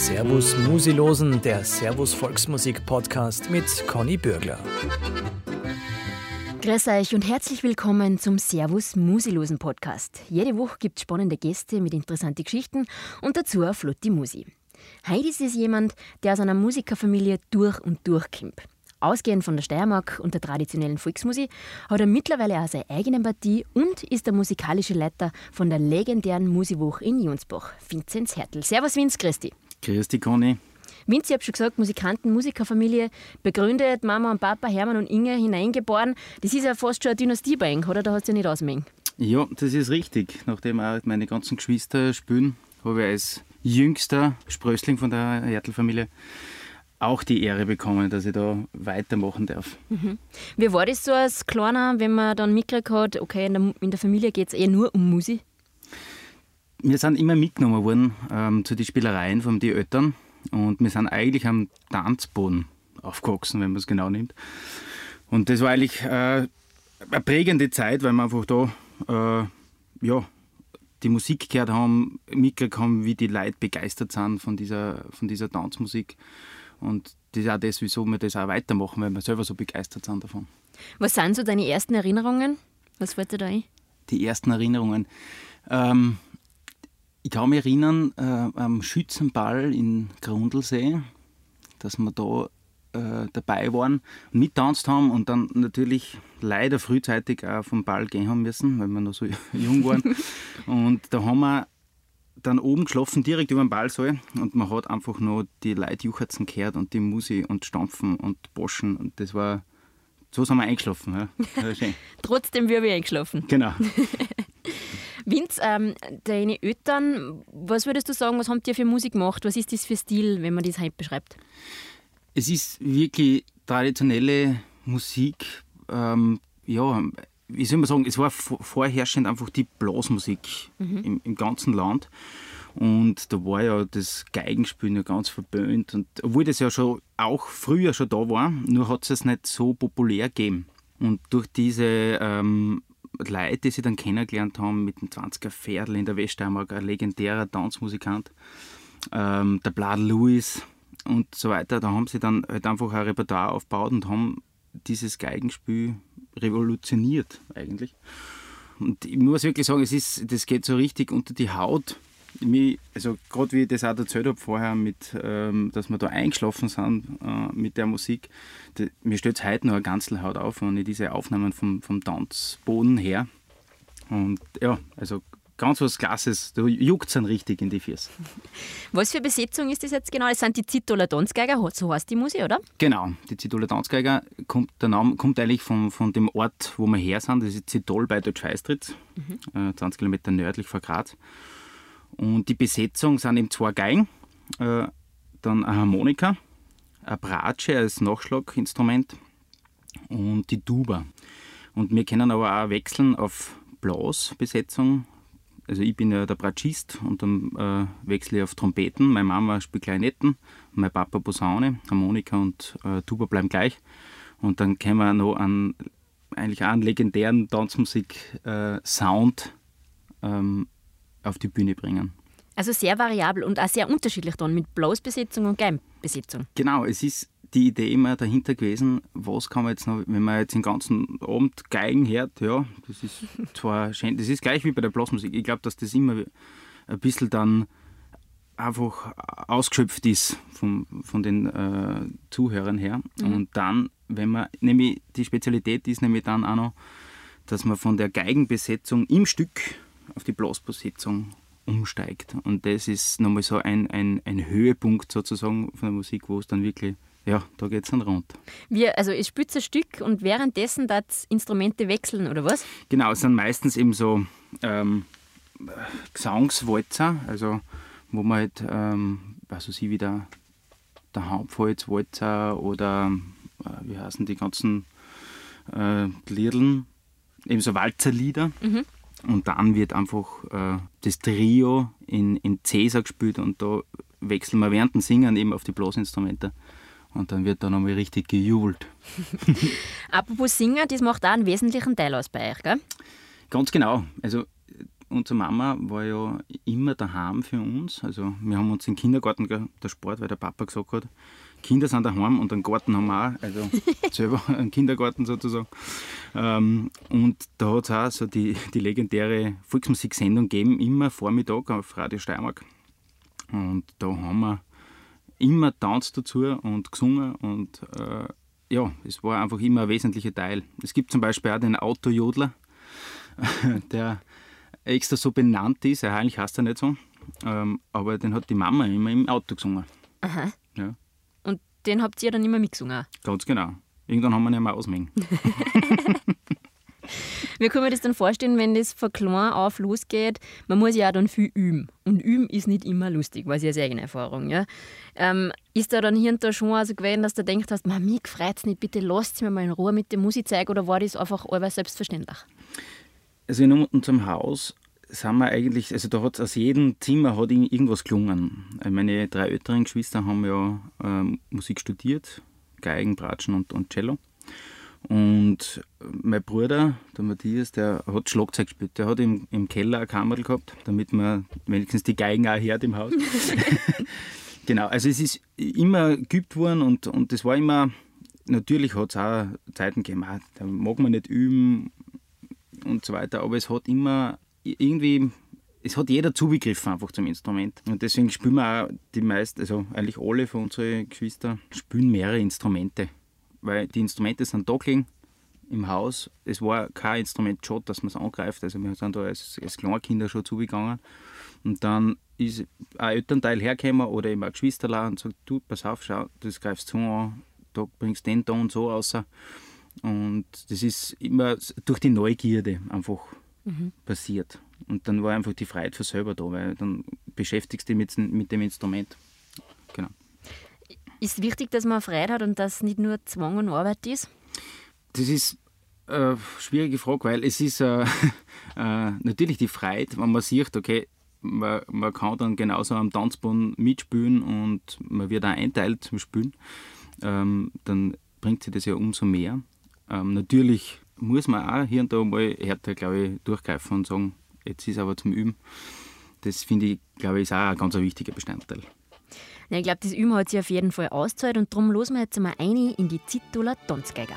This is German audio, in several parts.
Servus Musilosen, der Servus Volksmusik Podcast mit Conny Bürgler. Grüß euch und herzlich willkommen zum Servus Musilosen Podcast. Jede Woche gibt es spannende Gäste mit interessanten Geschichten und dazu eine flotte Musi. Heute ist jemand, der aus einer Musikerfamilie durch und durch kommt. Ausgehend von der Steiermark und der traditionellen Volksmusik hat er mittlerweile auch seine eigene Partie und ist der musikalische Leiter von der legendären Musiwoche in Jonsbach, Vinzenz Hertel. Servus Vinz, Christi. Grüß dich, Conny. Vinzi, ich habe schon gesagt, Musikanten, Musikerfamilie, begründet, Mama und Papa, Hermann und Inge hineingeboren. Das ist ja fast schon eine Dynastie bei Ihnen, oder? Da hast du ja nicht ausmengen. Ja, das ist richtig. Nachdem auch meine ganzen Geschwister spielen, habe ich als jüngster Sprössling von der Hertel-Familie auch die Ehre bekommen, dass ich da weitermachen darf. Mhm. Wie war das so als Kleiner, wenn man dann mitgekriegt hat, okay, in der, in der Familie geht es eher nur um Musik? Wir sind immer mitgenommen worden ähm, zu den Spielereien von den Eltern und wir sind eigentlich am Tanzboden aufgewachsen, wenn man es genau nimmt. Und das war eigentlich äh, eine prägende Zeit, weil wir einfach da äh, ja, die Musik gehört haben, mitgekriegt haben, wie die Leute begeistert sind von dieser, von dieser Tanzmusik. Und das ist auch das, wieso wir das auch weitermachen, weil wir selber so begeistert sind davon. Was sind so deine ersten Erinnerungen? Was fällt dir da ein? Die ersten Erinnerungen. Ähm, ich kann mich erinnern äh, am Schützenball in Grundlsee, dass wir da äh, dabei waren und mittanzt haben und dann natürlich leider frühzeitig auch vom Ball gehen haben müssen, weil wir noch so jung waren. und da haben wir dann oben geschlafen, direkt über dem Ballsaal und man hat einfach nur die Leute juchzen gehört und die Musi und Stampfen und Boschen und das war, so sind wir eingeschlafen. Ja. Trotzdem wir wir eingeschlafen. Genau. Vince, ähm, deine Eltern, was würdest du sagen, was haben die für Musik gemacht? Was ist das für Stil, wenn man das heute beschreibt? Es ist wirklich traditionelle Musik, ähm, ja, wie soll man sagen, es war vorherrschend einfach die Blasmusik mhm. im, im, ganzen Land. Und da war ja das Geigenspielen ja ganz verböhnt. Und obwohl das ja schon auch früher schon da war, nur hat es nicht so populär gegeben. Und durch diese ähm, Leute, die sie dann kennengelernt haben, mit dem 20er Pferdl in der Weststeiermark, ein legendärer Tanzmusikant, ähm, der Blad Lewis und so weiter, da haben sie dann halt einfach ein Repertoire aufgebaut und haben dieses Geigenspiel revolutioniert eigentlich. Und ich muss wirklich sagen, es ist, das geht so richtig unter die Haut. Mich, also gerade wie ich das auch erzählt habe vorher, mit, ähm, dass wir da eingeschlafen sind äh, mit der Musik, die, mir stellt es heute noch eine ganze Haut auf, wenn ich diese Aufnahmen vom, vom Tanzboden her. Und ja, also ganz was Klasses. Da juckt es dann richtig in die Füße. Was für Besetzung ist das jetzt genau? Das sind die Zitoler Tanzgeiger, so heißt die Musik, oder? Genau, die Zitoler Tanzgeiger, kommt, der Name kommt eigentlich von, von dem Ort, wo wir her sind. Das ist Zitol bei Deutsch-Feistritz, mhm. äh, 20 Kilometer nördlich von Graz. Und die Besetzung sind eben zwei Geigen, äh, dann eine Harmonika, eine Bratsche als Nachschlaginstrument und die Tuba. Und wir können aber auch wechseln auf Blasbesetzung, also ich bin ja der Bratschist und dann äh, wechsle ich auf Trompeten. Meine Mama spielt Klarinetten, mein Papa Posaune, Harmonika und äh, Tuba bleiben gleich. Und dann können wir noch einen, eigentlich einen legendären Tanzmusik-Sound äh, ähm, auf die Bühne bringen. Also sehr variabel und auch sehr unterschiedlich dann mit Blasbesetzung und Geimbesetzung. Genau, es ist die Idee immer dahinter gewesen, was kann man jetzt noch, wenn man jetzt den ganzen Abend Geigen hört, ja, das ist zwar schön, das ist gleich wie bei der Blasmusik. Ich glaube, dass das immer ein bisschen dann einfach ausgeschöpft ist von, von den äh, Zuhörern her. Mhm. Und dann, wenn man, nämlich die Spezialität ist nämlich dann auch noch, dass man von der Geigenbesetzung im Stück auf die Blasbesetzung umsteigt. Und das ist nochmal so ein, ein, ein Höhepunkt sozusagen von der Musik, wo es dann wirklich ja, da geht es dann rund. Wir, also es spielt ein Stück und währenddessen das Instrumente wechseln, oder was? Genau, es sind meistens eben so ähm, Gesangswalzer, also wo man halt, ähm, was weiß ich, wie der, der Hauptholzwalzer oder äh, wie heißen die ganzen äh, Liedern, eben so Walzerlieder. Mhm. Und dann wird einfach äh, das Trio in, in Cäsar gespielt und da wechseln wir während dem Singen eben auf die Blasinstrumente. Und dann wird da nochmal richtig gejubelt. Apropos Singen, das macht auch einen wesentlichen Teil aus bei euch, gell? Ganz genau. Also unsere Mama war ja immer daheim für uns. Also wir haben uns den Kindergarten der Sport, weil der Papa gesagt hat, Kinder sind daheim und einen Garten haben wir auch, also selber einen Kindergarten sozusagen. Ähm, und da hat es auch so die, die legendäre Volksmusiksendung gegeben, immer Vormittag auf Radio Steiermark. Und da haben wir immer tanzt dazu und gesungen und äh, ja, es war einfach immer ein wesentlicher Teil. Es gibt zum Beispiel auch den Autojodler, der extra so benannt ist, eigentlich heißt er nicht so, ähm, aber den hat die Mama immer im Auto gesungen. Aha. Ja. Den habt ihr dann immer mitgesungen? Ganz genau. Irgendwann haben wir ihn ja mal ausmengen. Wie kann man das dann vorstellen, wenn das von klein auf losgeht? Man muss ja auch dann viel üben. Und üben ist nicht immer lustig, weiß ich aus eigener Erfahrung. Ja? Ähm, ist da dann hier und da schon also gewesen, dass du denkst hast, mich freut es nicht, bitte lasst mir mal in Ruhe mit der Musik zeigen oder war das einfach alles selbstverständlich? Also in unserem Haus sind wir eigentlich, also da hat aus jedem Zimmer hat irgendwas gelungen. Meine drei älteren Geschwister haben ja ähm, Musik studiert, Geigen, Bratschen und, und Cello. Und mein Bruder, der Matthias, der hat Schlagzeug gespielt. Der hat im, im Keller eine Kamera gehabt, damit man wenigstens die Geigen auch hört im Haus. genau, also es ist immer geübt worden und, und das war immer, natürlich hat es auch Zeiten gegeben, ah, da mag man nicht üben und so weiter, aber es hat immer irgendwie, es hat jeder zugegriffen einfach zum Instrument. Und deswegen spielen wir auch die meisten, also eigentlich alle von unseren Geschwistern, spielen mehrere Instrumente weil die Instrumente sind da im Haus. Es war kein Instrument schon, dass man es angreift. Also wir sind da als, als Kleinkinder schon zugegangen. Und dann ist ein Elternteil hergekommen oder eben ein Geschwisterler und sagt, du, pass auf, schau, das greifst du an, da bringst den und so raus. Und das ist immer durch die Neugierde einfach mhm. passiert. Und dann war einfach die Freiheit für selber da, weil dann beschäftigst du dich mit, mit dem Instrument. Genau. Ist wichtig, dass man Freude hat und dass nicht nur Zwang und Arbeit ist? Das ist eine schwierige Frage, weil es ist äh, äh, natürlich die Freude, wenn man sieht, okay, man, man kann dann genauso am Tanzboden mitspielen und man wird auch einteilt zum Spielen, ähm, dann bringt sich das ja umso mehr. Ähm, natürlich muss man auch hier und da mal härter, glaube ich, durchgreifen und sagen, jetzt ist aber zum Üben. Das finde ich, glaube ich, ist auch ein ganz wichtiger Bestandteil. Ja, ich glaube, das Üben hat sich auf jeden Fall ausgezahlt und darum losen wir jetzt einmal ein in die Zittuler Tanzgeiger.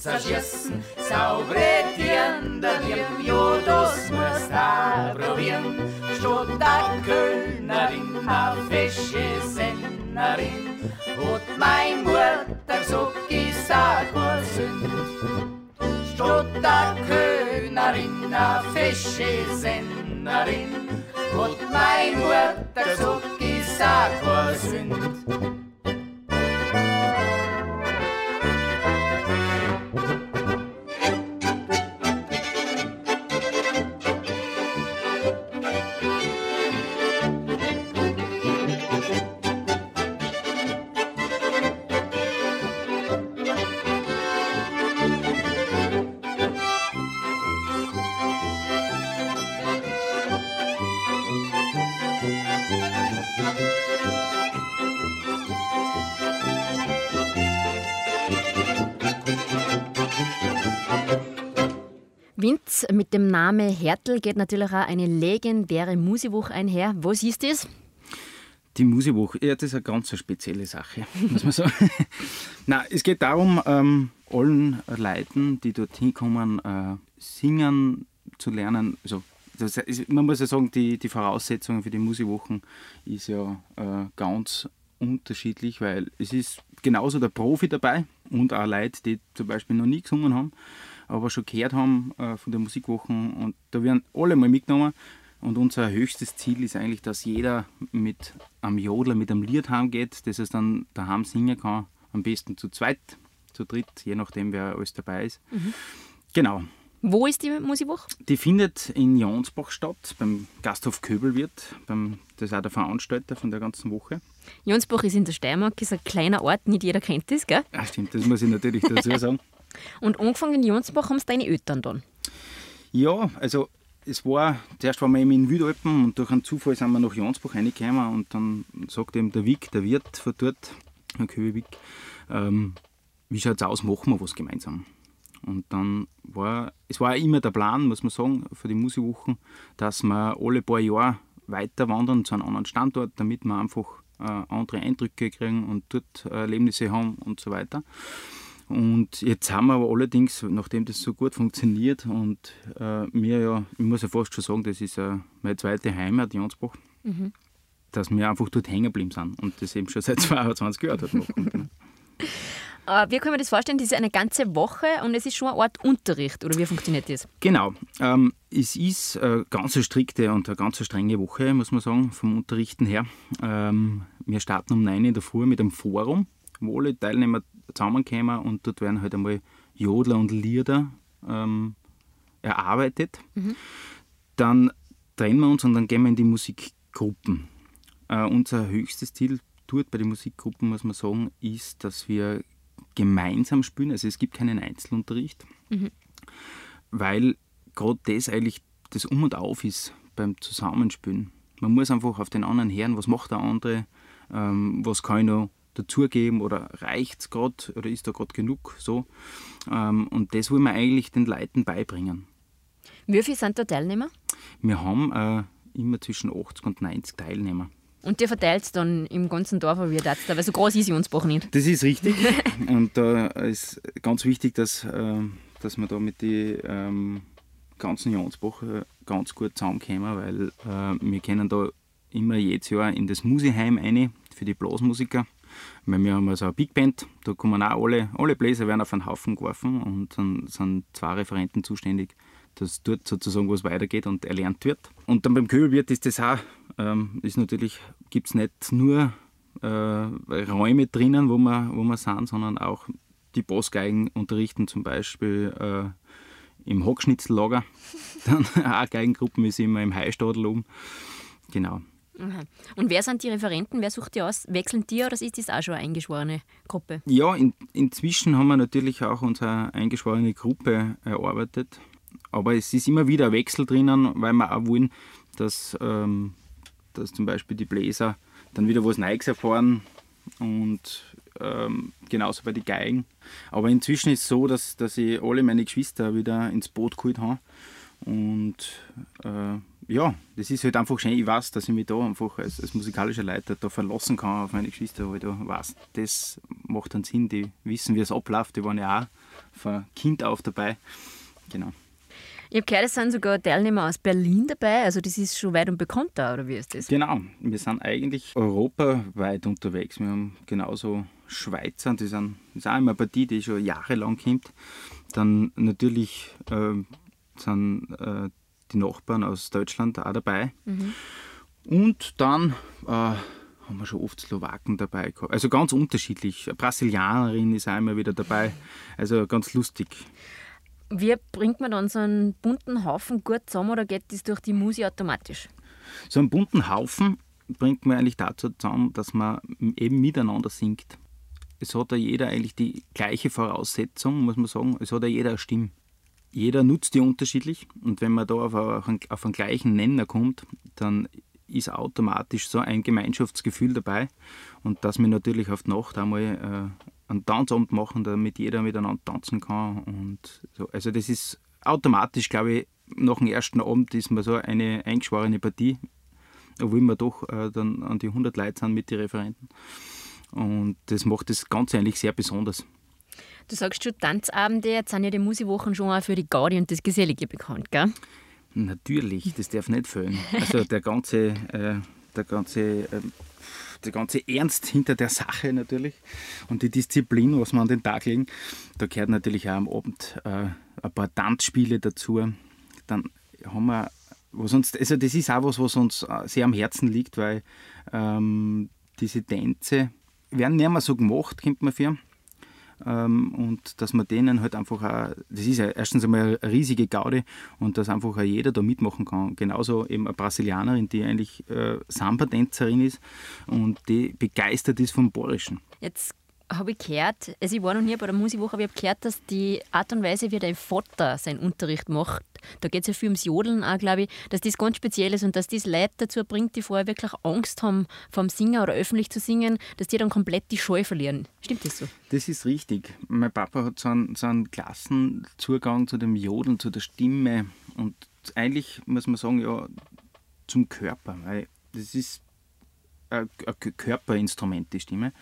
Zerschießen. Saubere Tieren, der Lieb, jo, das musst du probieren. Statt der Kölnerin, a fesche Sennerin, hat mein Mutter gesagt, ich sag kein Sünd. Statt Kölnerin, a fesche Sennerin, hat mein Mutter gesagt, ich sag kein Sünd. Mit dem Namen Hertel geht natürlich auch eine legendäre Musiwoche einher. Was ist das? Die Musiwoche, ja, das ist eine ganz spezielle Sache, muss man sagen. Nein, es geht darum, ähm, allen Leuten, die dorthin kommen, äh, singen zu lernen. Also, ist, man muss ja sagen, die, die Voraussetzungen für die Musikwochen ist ja äh, ganz unterschiedlich, weil es ist genauso der Profi dabei und auch Leute, die zum Beispiel noch nie gesungen haben aber schon gehört haben äh, von der Musikwoche und da werden alle mal mitgenommen. Und unser höchstes Ziel ist eigentlich, dass jeder mit einem Jodler, mit einem Lied heimgeht, das es dann daheim singen kann. Am besten zu zweit, zu dritt, je nachdem, wer alles dabei ist. Mhm. Genau. Wo ist die Musikwoche? Die findet in Jonsbach statt, beim Gasthof Köbelwirt. Beim, das ist auch der Veranstalter von der ganzen Woche. Jonsbach ist in der Steiermark, ist ein kleiner Ort, nicht jeder kennt das, gell? Ja, stimmt, das muss ich natürlich dazu sagen. Und angefangen in Jonsbach haben es deine Eltern dann? Ja, also es war, zuerst waren wir eben in Wildalpen und durch einen Zufall sind wir nach Jansbach reingekommen und dann sagt eben der Wick, der Wirt von dort, der Köwe Wick, ähm, wie schaut es aus, machen wir was gemeinsam. Und dann war, es war immer der Plan, muss man sagen, für die Musikwochen, dass wir alle paar Jahre weiter wandern zu einem anderen Standort, damit wir einfach äh, andere Eindrücke kriegen und dort äh, Erlebnisse haben und so weiter. Und jetzt haben wir aber allerdings, nachdem das so gut funktioniert und äh, mir ja, ich muss ja fast schon sagen, das ist äh, meine zweite Heimat, Jansbach, mhm. dass wir einfach dort hängen geblieben sind und das eben schon seit 22 Jahren dort machen. Äh, wie können wir das vorstellen? Das ist eine ganze Woche und es ist schon eine Art Unterricht, oder wie funktioniert das? Genau. Ähm, es ist eine ganz strikte und eine ganz strenge Woche, muss man sagen, vom Unterrichten her. Ähm, wir starten um 9 Uhr in der Früh mit einem Forum, wo alle Teilnehmer zusammenkommen und dort werden halt einmal Jodler und Lieder ähm, erarbeitet. Mhm. Dann trennen wir uns und dann gehen wir in die Musikgruppen. Äh, unser höchstes Ziel dort bei den Musikgruppen, muss man sagen, ist, dass wir gemeinsam spielen. Also es gibt keinen Einzelunterricht, mhm. weil gerade das eigentlich das Um und Auf ist beim Zusammenspielen. Man muss einfach auf den anderen hören, was macht der andere, ähm, was kann ich noch dazugeben oder reicht es gerade oder ist da gerade genug so. Ähm, und das wollen wir eigentlich den Leuten beibringen. Wie viele sind da Teilnehmer? Wir haben äh, immer zwischen 80 und 90 Teilnehmer. Und der verteilt es dann im ganzen Dorf, wie das da, weil so groß ist Jonsbach nicht. Das ist richtig. und da ist ganz wichtig, dass, äh, dass wir da mit den ähm, ganzen Jonsbach äh, ganz gut zusammenkommen, weil äh, wir können da immer jedes Jahr in das Museheim rein für die Blasmusiker. Weil wir haben also eine Big Band, da kommen auch alle, alle Bläser werden auf einen Haufen geworfen und dann sind zwei Referenten zuständig, dass dort sozusagen was weitergeht und erlernt wird. Und dann beim Köbelwirt ist das auch, ähm, ist natürlich, gibt es nicht nur äh, Räume drinnen, wo wir, wo wir sind, sondern auch die Bassgeigen unterrichten zum Beispiel äh, im Hockschnitzellager. Dann auch Geigengruppen ist immer im Heistadel oben. Genau. Und wer sind die Referenten? Wer sucht die aus? Wechseln die oder ist das auch schon eine eingeschworene Gruppe? Ja, in, inzwischen haben wir natürlich auch unsere eingeschworene Gruppe erarbeitet. Aber es ist immer wieder ein Wechsel drinnen, weil wir auch wollen, dass, ähm, dass zum Beispiel die Bläser dann wieder was Neues erfahren und ähm, genauso bei den Geigen. Aber inzwischen ist es so, dass, dass ich alle meine Geschwister wieder ins Boot geholt habe und äh, ja, das ist halt einfach schön. Ich weiß, dass ich mich da einfach als, als musikalischer Leiter da verlassen kann auf meine Geschwister, weil ich da weiß, das macht dann Sinn. Die wissen, wie es abläuft. Die waren ja auch von Kind auf dabei. Genau. Ich habe gehört, es sind sogar Teilnehmer aus Berlin dabei. Also, das ist schon weit und bekannt da, oder wie ist das? Genau. Wir sind eigentlich europaweit unterwegs. Wir haben genauso Schweizer, die sind, das ist auch immer eine Partie, die schon jahrelang kommt. Dann natürlich äh, sind äh, die Nachbarn aus Deutschland auch dabei. Mhm. Und dann äh, haben wir schon oft Slowaken dabei gehabt. Also ganz unterschiedlich. Eine Brasilianerin ist auch immer wieder dabei. Also ganz lustig. Wie bringt man dann so einen bunten Haufen gut zusammen oder geht das durch die Musik automatisch? So einen bunten Haufen bringt man eigentlich dazu zusammen, dass man eben miteinander singt. Es hat ja jeder eigentlich die gleiche Voraussetzung, muss man sagen. Es hat ja jeder eine Stimme jeder nutzt die unterschiedlich und wenn man da auf, einen, auf einen gleichen Nenner kommt, dann ist automatisch so ein Gemeinschaftsgefühl dabei und dass wir natürlich auf die Nacht einmal äh, einen Tanzabend machen, damit jeder miteinander tanzen kann und so. Also das ist automatisch, glaube ich, nach dem ersten Abend ist man so eine eingeschworene Partie, obwohl wir doch äh, dann an die 100 Leute sind mit den Referenten und das macht das Ganze eigentlich sehr besonders. Du sagst schon Tanzabende, jetzt sind ja die Musikwochen schon auch für die Gaudi und das Gesellige bekannt, gell? Natürlich, das darf nicht fehlen. Also der ganze, äh, der ganze, äh, der ganze Ernst hinter der Sache natürlich und die Disziplin, was wir an den Tag legen, da gehört natürlich auch am Abend äh, ein paar Tanzspiele dazu. Dann haben wir was uns, also das ist auch was, was uns äh, sehr am Herzen liegt, weil ähm, diese Tänze werden nicht mehr so gemacht, kennt man für. Ähm, und dass man denen halt einfach auch, das ist ja erstens einmal eine riesige Gaude und dass einfach auch jeder da mitmachen kann. Genauso eben eine Brasilianerin, die eigentlich äh, Samba-Tänzerin ist und die begeistert ist vom Bayerischen. Jetzt habe ich gehört, also ich war noch nie bei der Musikwoche, aber ich habe gehört, dass die Art und Weise, wie dein Vater seinen Unterricht macht, da geht es ja viel ums Jodeln auch, glaube ich, dass das ganz speziell ist und dass das Leute dazu bringt, die vorher wirklich Angst haben, vom Singen oder öffentlich zu singen, dass die dann komplett die Scheu verlieren. Stimmt das so? Das ist richtig. Mein Papa hat so einen, so einen Klassenzugang zu dem Jodeln, zu der Stimme und eigentlich muss man sagen, ja, zum Körper, weil das ist ein Körperinstrument, die Stimme.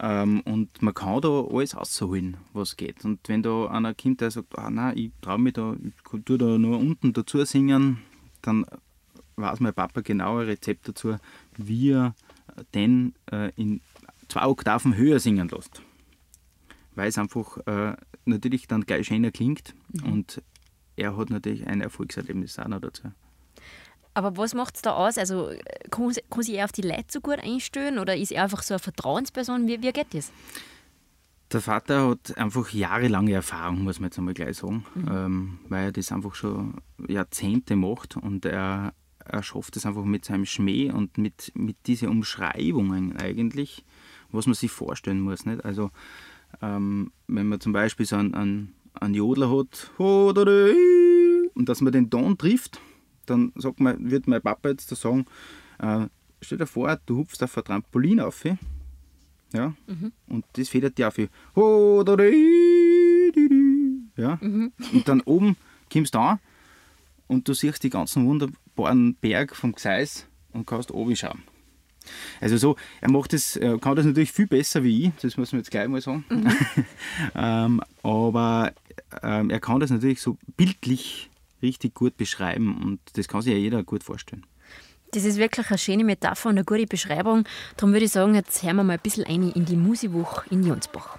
Ähm, und man kann da alles rausholen, was geht. Und wenn da einer kommt, der sagt, ah, nein, ich traue mich da, ich tue da nur unten dazu singen, dann weiß mein Papa genau ein Rezept dazu, wie er den äh, in zwei Oktaven höher singen lässt. Weil es einfach äh, natürlich dann gleich schöner klingt mhm. und er hat natürlich ein Erfolgserlebnis auch noch dazu. Aber was macht es da aus? Also kann, kann sich er auf die Leute so gut einstellen oder ist er einfach so eine Vertrauensperson? Wie, wie geht das? Der Vater hat einfach jahrelange Erfahrung, muss man jetzt einmal gleich sagen, mhm. ähm, weil er das einfach schon Jahrzehnte macht und er, er schafft es einfach mit seinem Schmäh und mit, mit diesen Umschreibungen eigentlich, was man sich vorstellen muss. Nicht? Also, ähm, wenn man zum Beispiel so einen, einen, einen Jodler hat und dass man den Ton trifft, dann sagt man, wird mein Papa jetzt da sagen, äh, stell dir vor, du hupfst auf ein Trampolin auf. Ja? Mhm. Und das federt dir auf. Ja? Mhm. Und dann oben kommst du an und du siehst die ganzen wunderbaren Berg vom Gseis und kannst oben schauen. Also so, er macht das, er kann das natürlich viel besser wie ich, das muss man jetzt gleich mal sagen. Mhm. ähm, aber ähm, er kann das natürlich so bildlich richtig gut beschreiben und das kann sich ja jeder gut vorstellen. Das ist wirklich eine schöne Metapher und eine gute Beschreibung. Darum würde ich sagen, jetzt hören wir mal ein bisschen ein in die Musiwoche in Jonsbach.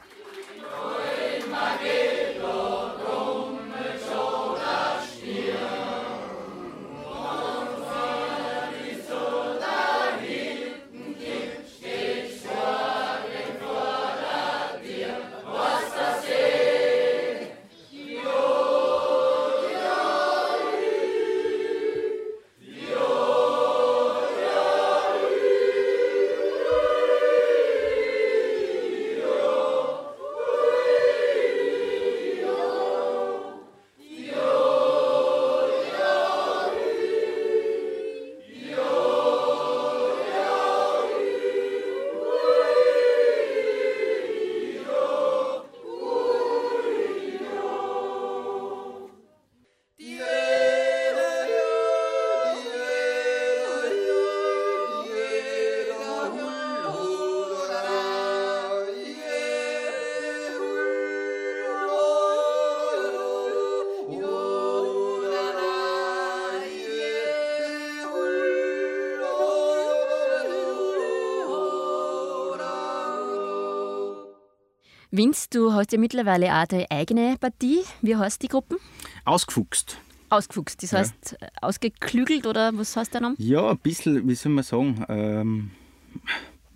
Vince, du hast ja mittlerweile auch deine eigene Partie. Wie heißt die Gruppe? Ausgefuchst. Ausgefuchst, das heißt ja. ausgeklügelt oder was heißt der Name? Ja, ein bisschen, wie soll man sagen, ähm,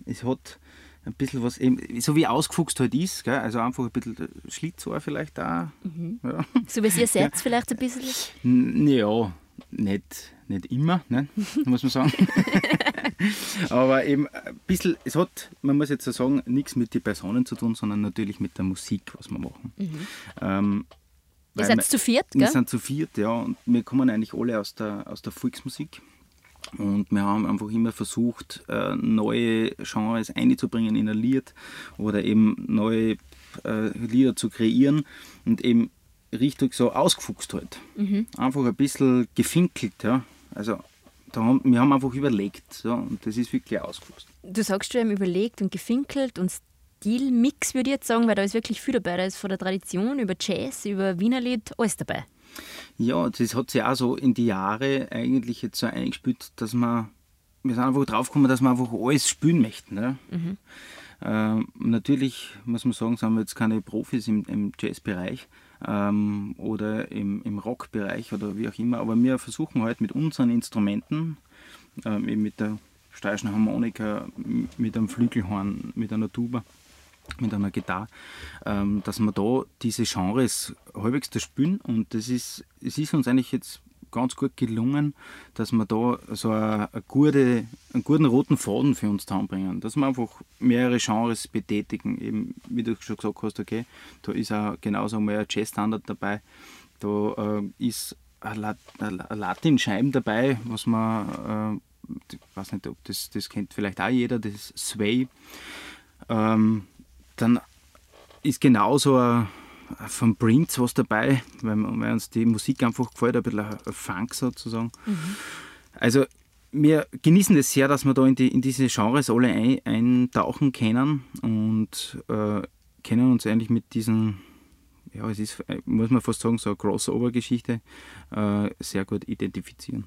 es hat ein bisschen was, eben, so wie ausgefuchst halt ist, gell? also einfach ein bisschen Schlitzohr vielleicht da. Mhm. Ja. So wie ihr seid ja. vielleicht ein bisschen? Ja, nicht, nicht immer, ne? muss man sagen. Aber eben ein bisschen, es hat, man muss jetzt sagen, nichts mit den Personen zu tun, sondern natürlich mit der Musik, was wir machen. Mhm. Ähm, Ihr seid zu viert, gell? Wir sind zu viert, ja. Und wir kommen eigentlich alle aus der, aus der Volksmusik. Und wir haben einfach immer versucht, äh, neue Genres einzubringen in ein Lied oder eben neue äh, Lieder zu kreieren und eben richtig so ausgefuchst halt. Mhm. Einfach ein bisschen gefinkelt, ja. Also haben, wir haben einfach überlegt so, und das ist wirklich ausgefuchst. Du sagst, wir haben überlegt und gefinkelt und Stilmix würde ich jetzt sagen, weil da ist wirklich viel dabei. Da ist von der Tradition über Jazz, über Wienerlied, alles dabei. Ja, das hat sich auch so in die Jahre eigentlich jetzt so eingespielt, dass man, wir sind einfach draufgekommen, dass wir einfach alles spielen möchten. Ne? Mhm. Ähm, natürlich muss man sagen, sind wir jetzt keine Profis im, im Jazzbereich, ähm, oder im, im Rockbereich oder wie auch immer. Aber wir versuchen halt mit unseren Instrumenten, ähm, eben mit der steirischen Harmonika, mit einem Flügelhorn, mit einer Tuba, mit einer Gitarre, ähm, dass wir da diese Genres halbwegs da spielen und das ist, es ist uns eigentlich jetzt ganz gut gelungen, dass wir da so eine, eine gute, einen guten roten Faden für uns zusammenbringen. Dass wir einfach mehrere Genres betätigen. Eben, wie du schon gesagt hast, okay, da ist auch genauso mal ein Jazz-Standard dabei. Da äh, ist ein Latin-Scheim dabei, was man, äh, ich weiß nicht, ob das, das kennt vielleicht auch jeder, das Sway. Ähm, dann ist genauso ein von Prince was dabei, weil, weil, uns die Musik einfach gefällt, ein bisschen ein Funk sozusagen. Mhm. Also wir genießen es das sehr, dass wir da in, die, in diese Genres alle ein, eintauchen können und äh, kennen uns eigentlich mit diesen, ja, es ist, muss man fast sagen, so eine Crossover-Geschichte äh, sehr gut identifizieren.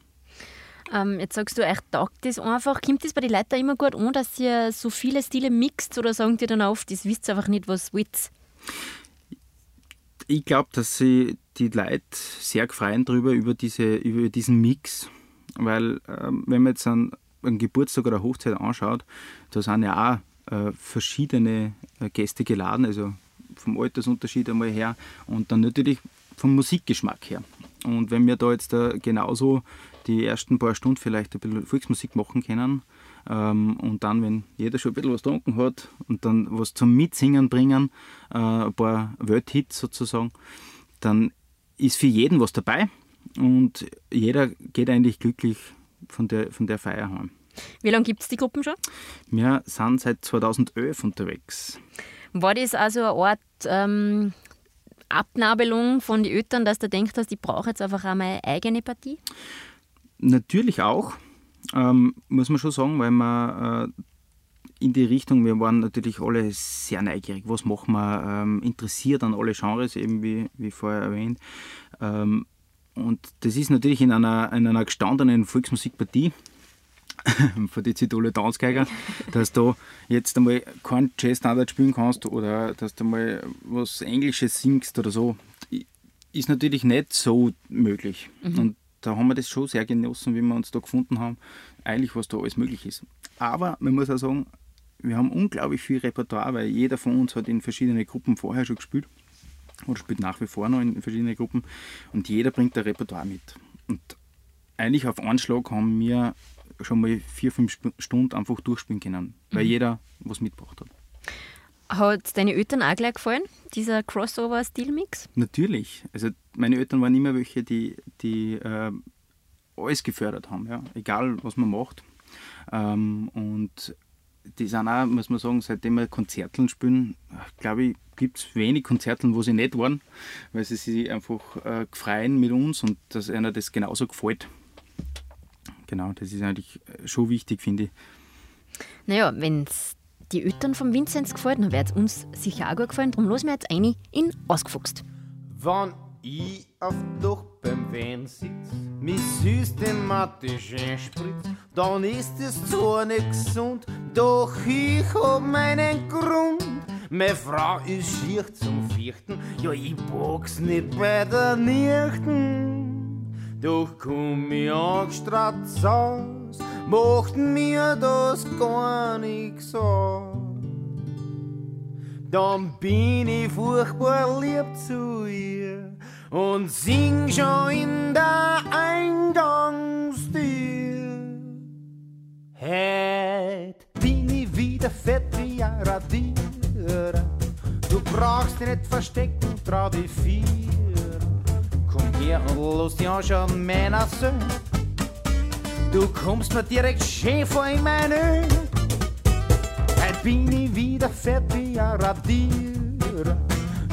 Ähm, jetzt sagst du, euch taugt das einfach. Kommt das bei den Leuten immer gut an, dass ihr so viele Stile mixt oder sagen die dann oft, das wisst ihr einfach nicht, was wollt? Ich glaube, dass sie die Leute sehr freuen darüber, über, diese, über diesen Mix. Weil, ähm, wenn man jetzt einen, einen, Geburtstag oder Hochzeit anschaut, da sind ja auch äh, verschiedene äh, Gäste geladen, also vom Altersunterschied einmal her und dann natürlich vom Musikgeschmack her. Und wenn wir da jetzt äh, genauso die ersten paar Stunden vielleicht ein bisschen Volksmusik machen können, ähm, und dann, wenn jeder schon ein bisschen was getrunken hat und dann was zum Mitsingen bringen, äh, ein paar Welthits sozusagen, dann ist für jeden was dabei und jeder geht eigentlich glücklich von der, von der Feier heim. Wie lange gibt es die Gruppen schon? Wir sind seit 2011 unterwegs. War das also eine Art ähm, Abnabelung von den Eltern, dass du denkst, dass ich brauche jetzt einfach auch meine eigene Partie? Natürlich auch ähm, muss man schon sagen, weil wir äh, in die Richtung, wir waren natürlich alle sehr neugierig, was machen wir, ähm, interessiert an alle Genres, eben wie, wie vorher erwähnt. Ähm, und das ist natürlich in einer, in einer gestandenen Volksmusikpartie von den Zidoler Tanzgeiger, dass du jetzt einmal keinen Jazz-Standard spielen kannst oder dass du mal was Englisches singst oder so, ist natürlich nicht so möglich. Mhm. Und da haben wir das schon sehr genossen, wie wir uns da gefunden haben, eigentlich was da alles möglich ist. Aber man muss auch sagen, wir haben unglaublich viel Repertoire, weil jeder von uns hat in verschiedene Gruppen vorher schon gespielt oder spielt nach wie vor noch in verschiedene Gruppen und jeder bringt ein Repertoire mit. Und eigentlich auf Anschlag haben wir schon mal vier, fünf Stunden einfach durchspielen können, weil mhm. jeder was mitgebracht hat. Hat deine Eltern auch gleich gefallen, dieser Crossover-Stilmix? Natürlich. Also meine Eltern waren immer welche, die, die äh, alles gefördert haben, ja. egal was man macht. Ähm, und die sind auch, muss man sagen, seitdem wir Konzerteln spielen, glaube ich, gibt es wenig Konzerteln, wo sie nicht waren, weil sie sich einfach äh, freuen mit uns und dass einer das genauso gefällt. Genau, das ist eigentlich schon wichtig, finde ich. Naja, wenn es die Eltern von Vinzenz gefällt, dann wird es uns sicher auch gut gefallen. Darum los wir jetzt eine in Ausgefuchst. Wann ich auf Dach beim Wein sitz, mich systematisch einspritz, dann ist es zwar nicht gesund, doch ich hab meinen Grund. Meine Frau ist schier zum Vierten, ja ich box nicht bei der Nichten. Doch komm ich angestratzt aus, macht mir das gar nix aus. Dann bin ich furchtbar lieb zu ihr und sing schon in der Eingangstür. Heut bin ich wieder fett wie ein. Du brauchst dich nicht verstecken, trau dich vier. Komm her und lass dich anschauen, meiner Söhne. Du kommst mir direkt schön vor in meine Heut bin ich wieder ein Radierer.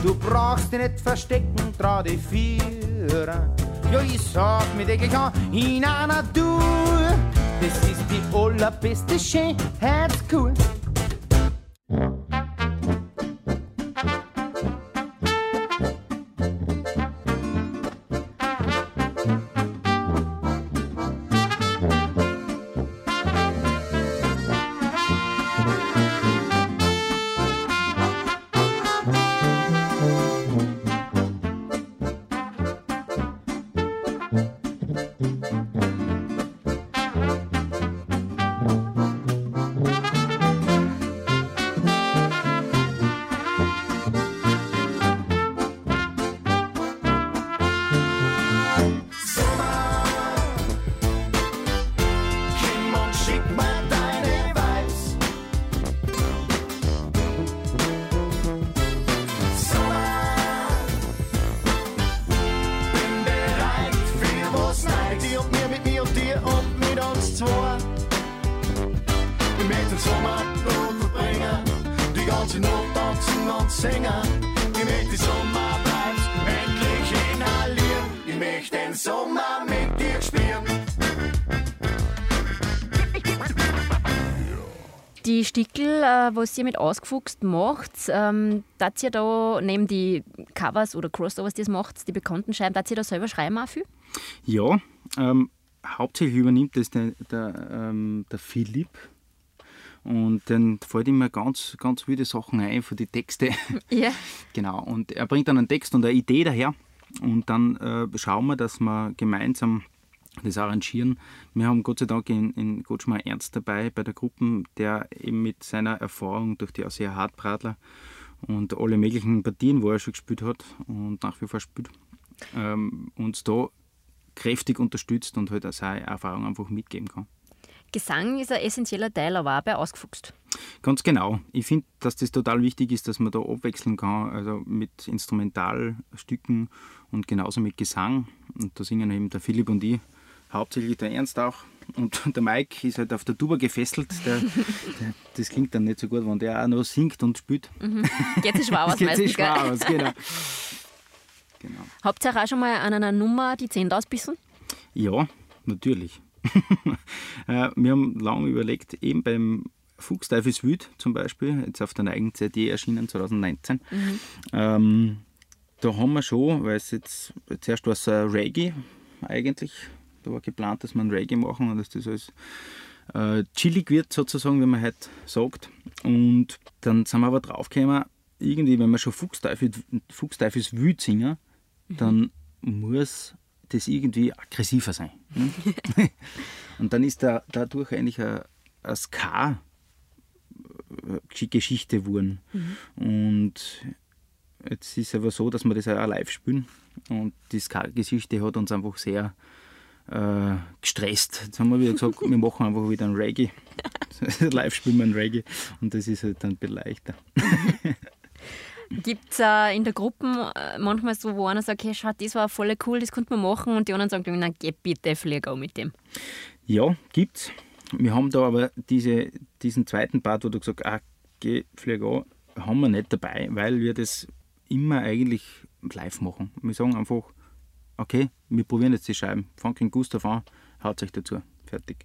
Du brauchst dich nicht verstecken, trau dich führen. Ja, ich sag mit dir, ich kann in einer Tour. Das ist die allerbeste Schönheitskur. ganze was ihr mit ausgefuchst macht, ähm, dass ihr da neben die Covers oder Crossovers, die ihr macht, die bekannten Scheiben, dass ihr da selber schreiben auch viel? Ja, ähm, hauptsächlich übernimmt das der, der, ähm, der Philipp. Und dann fällt ihm ganz, ganz wilde Sachen ein für die Texte. Ja. Genau. Und er bringt dann einen Text und eine Idee daher. Und dann äh, schauen wir, dass wir gemeinsam das arrangieren. Wir haben Gott sei Dank in, in Gotschmar Ernst dabei bei der Gruppe, der eben mit seiner Erfahrung durch die Ausseher Hartbradler und alle möglichen Partien, wo er schon gespielt hat und nach wie vor spielt, ähm, uns da kräftig unterstützt und halt auch seine Erfahrung einfach mitgeben kann. Gesang ist ein essentieller Teil, aber auch bei Ausgefuchst. Ganz genau. Ich finde, dass das total wichtig ist, dass man da abwechseln kann, also mit Instrumentalstücken und genauso mit Gesang. Und da singen eben der Philipp und ich, hauptsächlich der Ernst auch. Und der Mike ist halt auf der Tuba gefesselt. Der, der, das klingt dann nicht so gut, wenn der auch noch singt und spielt. Geht sich schwer aus Geht meistens, sich schwer aus, genau. genau. Habt ihr auch schon mal an einer Nummer die 10 ausbissen? Ja, natürlich. Äh, wir haben lange überlegt, eben beim Fuchsteufels Wüt zum Beispiel, jetzt auf der eigenen CD erschienen 2019. Ähm, da haben wir schon, weil es jetzt zuerst war es Reggae eigentlich, da war geplant, dass wir ein Reggae machen und dass das alles äh, chillig wird sozusagen, wie man heute sagt. Und dann sind wir aber draufgekommen, irgendwie, wenn wir schon Fuchsteufel, Fuchsteufels Wüt singen, dann muss das irgendwie aggressiver sein. Ne? Und dann ist da dadurch eigentlich eine, eine Ska-Geschichte geworden. Und jetzt ist es aber so, dass wir das auch live spielen. Und die Ska-Geschichte hat uns einfach sehr äh, gestresst. Jetzt haben wir wieder gesagt, wir machen einfach wieder ein Reggae. live spielen wir ein Reggae. Und das ist halt dann ein bisschen leichter. Gibt es äh, in der Gruppe äh, manchmal so, wo einer sagt, hey, schau, das war voll cool, das konnte man machen und die anderen sagen, na, geh bitte, flieg auch mit dem. Ja, gibt's. Wir haben da aber diese, diesen zweiten Part, wo du gesagt hast, ah, geh, flieg an, haben wir nicht dabei, weil wir das immer eigentlich live machen. Wir sagen einfach, okay, wir probieren jetzt die Scheiben. Fangt in Gustav an, haut euch dazu. Fertig.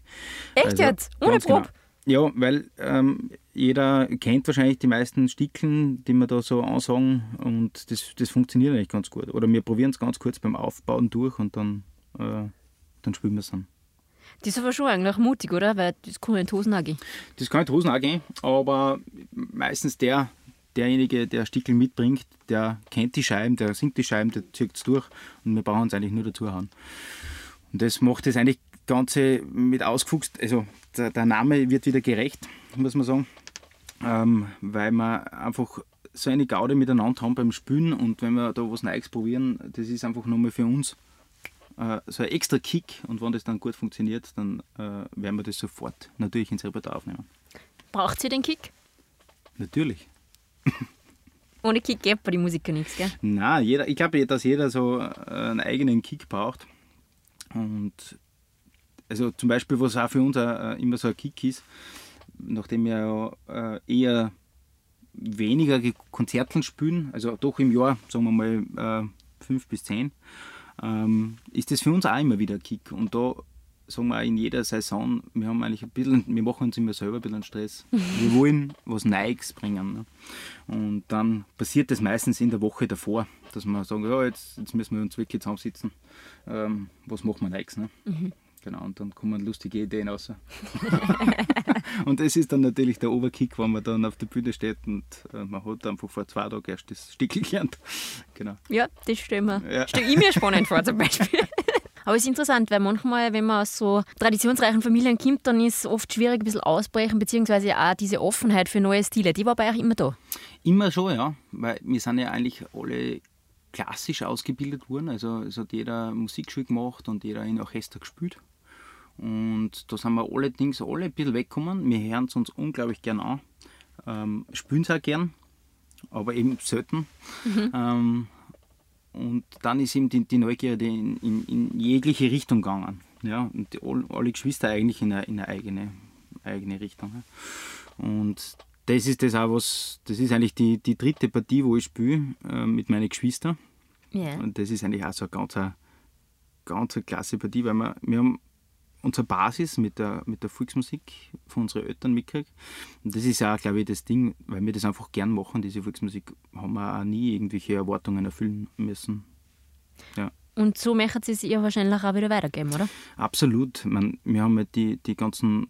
Echt Also, jetzt? Ohne ganz Probe? Ja, weil ähm, jeder kennt wahrscheinlich die meisten Stickeln, die wir da so ansagen und das, das funktioniert eigentlich ganz gut. Oder wir probieren es ganz kurz beim Aufbauen durch und dann, äh, dann spielen wir es dann. Das ist aber schon eigentlich mutig, oder? Weil das kann ja in die Hosen auch gehen. Das kann in die Hosen auch gehen, aber meistens der, derjenige, der Stickel mitbringt, der kennt die Scheiben, der singt die Scheiben, der zieht es durch und wir brauchen es eigentlich nur dazu hauen. Und das macht das eigentlich Ganze mit ausgefuchst, also der, der Name wird wieder gerecht, muss man sagen, ähm, weil wir einfach so eine Gaude miteinander haben beim Spielen und wenn wir da was Neues probieren, das ist einfach nochmal für uns äh, so ein extra Kick und wenn das dann gut funktioniert, dann äh, werden wir das sofort natürlich ins Repertoire aufnehmen. Braucht sie den Kick? Natürlich. Ohne Kick geht bei den Musiker nichts, gell? Na, jeder, ich glaube, dass jeder so einen eigenen Kick braucht. Und also zum Beispiel, was auch für uns auch, äh, immer so ein Kick ist, nachdem wir äh, eher weniger Ge- Konzerten spielen, also doch im Jahr, sagen wir mal äh, fünf bis zehn, ähm, ist das für uns auch immer wieder ein Kick. Und da sagen wir in jeder Saison, wir haben eigentlich ein bisschen, wir machen uns immer selber ein bisschen Stress. Wir wollen was Neues bringen. Ne? Und dann passiert das meistens in der Woche davor, dass wir sagen, ja, jetzt, jetzt müssen wir uns wirklich zusammensitzen. Ähm, was machen wir Neues? Ne? Genau, und dann kommen lustige Ideen raus. und das ist dann natürlich der Oberkick, wenn man dann auf der Bühne steht und äh, man hat einfach vor zwei Tagen erst das Stickel gelernt. Genau. Ja, das stelle mir, Ja. stell ich mir spannend vor zum Beispiel. Aber es ist interessant, weil manchmal, wenn man aus so traditionsreichen Familien kommt, dann ist es oft schwierig, ein bisschen ausbrechen, beziehungsweise auch diese Offenheit für neue Stile. Die war bei euch immer da. Immer schon, ja, weil wir sind ja eigentlich alle klassisch ausgebildet worden. Also es hat jeder Musikschule gemacht und jeder in Orchester gespielt. Und da sind wir allerdings alle ein bisschen weggekommen. Wir hören es uns unglaublich gern an, ähm, spielen es auch gern, aber eben selten. Ähm, und dann ist eben die, die Neugierde in, in, in jegliche Richtung gegangen. Ja, und die, all- alle Geschwister eigentlich in eine, in eine eigene, eigene Richtung. Ja. Und das ist das auch was, das ist eigentlich die, die dritte Partie, wo ich spiele äh, mit meinen Geschwistern. Ja. Und das ist eigentlich auch so eine ganz, ganz klasse Partie, weil wir, wir haben unsere Basis mit der, mit der Volksmusik von unseren Eltern mitgekriegt. Und das ist auch, glaube ich, das Ding, weil wir das einfach gern machen, diese Volksmusik, haben wir auch nie irgendwelche Erwartungen erfüllen müssen. Ja. Und so möchten Sie es ihr wahrscheinlich auch wieder weitergeben, oder? Absolut. Ich mein, wir haben halt die, die ganzen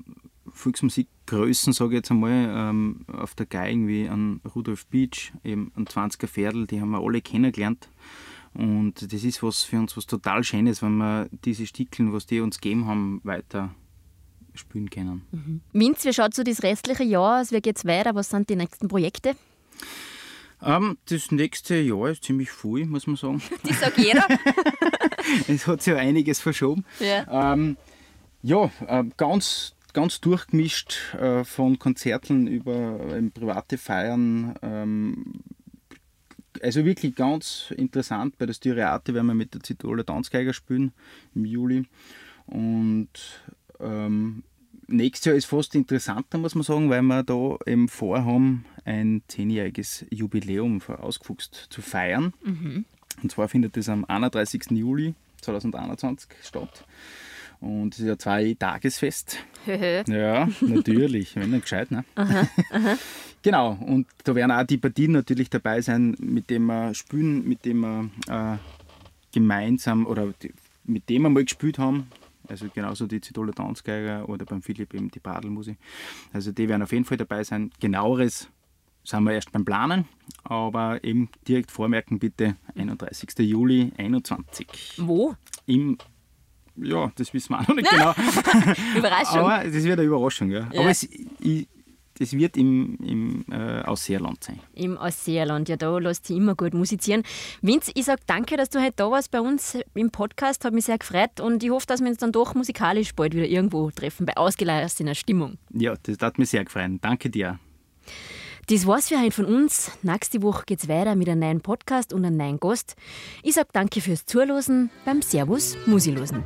Volksmusikgrößen, sage ich jetzt einmal, ähm, auf der Geigen wie an Rudolf Beach, eben an 20er Pferdl, die haben wir alle kennengelernt. Und das ist was für uns was total Schönes, wenn wir diese Stickeln, was die uns gegeben haben, weiter spielen können. Minz, wie schaut so das restliche Jahr aus? Wie geht's weiter? Was sind die nächsten Projekte? Ähm, das nächste Jahr ist ziemlich voll, muss man sagen. Das sagt jeder. es hat sich ja einiges verschoben. ja. Ähm, ja, äh, ganz, ganz durchgemischt äh, von Konzerten über ähm, private Feiern. Ähm, also wirklich ganz interessant. Bei der Styriate werden wir mit der Zitoler Tanzgeiger spielen im Juli. Und ähm, nächstes Jahr ist fast interessanter, muss man sagen, weil wir da eben vorhaben, ein zehnjähriges Jubiläum für Ausgefuchst zu feiern. Und zwar findet das am 31. Juli 2021 statt. Und es ist ja zwei Tagesfest. Ja, natürlich, wenn nicht gescheit, ne? genau, und da werden auch die Partien natürlich dabei sein, mit denen wir spielen, mit denen wir äh, gemeinsam oder die, mit dem wir mal gespielt haben. Also genauso die Zitoler Tanzgeiger oder beim Philipp eben die Badelmusik. Also die werden auf jeden Fall dabei sein. Genaueres sind wir erst beim Planen, aber eben direkt vormerken bitte 31. Juli 21. Wo? Im ja, das wissen wir auch noch nicht genau. Überraschung. Aber das wird eine Überraschung, ja. Ja. Aber es, ich, das wird im, im äh, Ausseerland sein. Im Ausseerland, ja, da lässt sich immer gut musizieren. Vince, ich sage danke, dass du heute da warst bei uns im Podcast, hat mich sehr gefreut und ich hoffe, dass wir uns dann doch musikalisch bald wieder irgendwo treffen, bei ausgelassener Stimmung. Ja, das hat mich sehr gefreut. Danke dir. Das war's für heute von uns. Nächste Woche geht's weiter mit einem neuen Podcast und einem neuen Gast. Ich sage danke fürs Zuhören beim Servus Musilosen.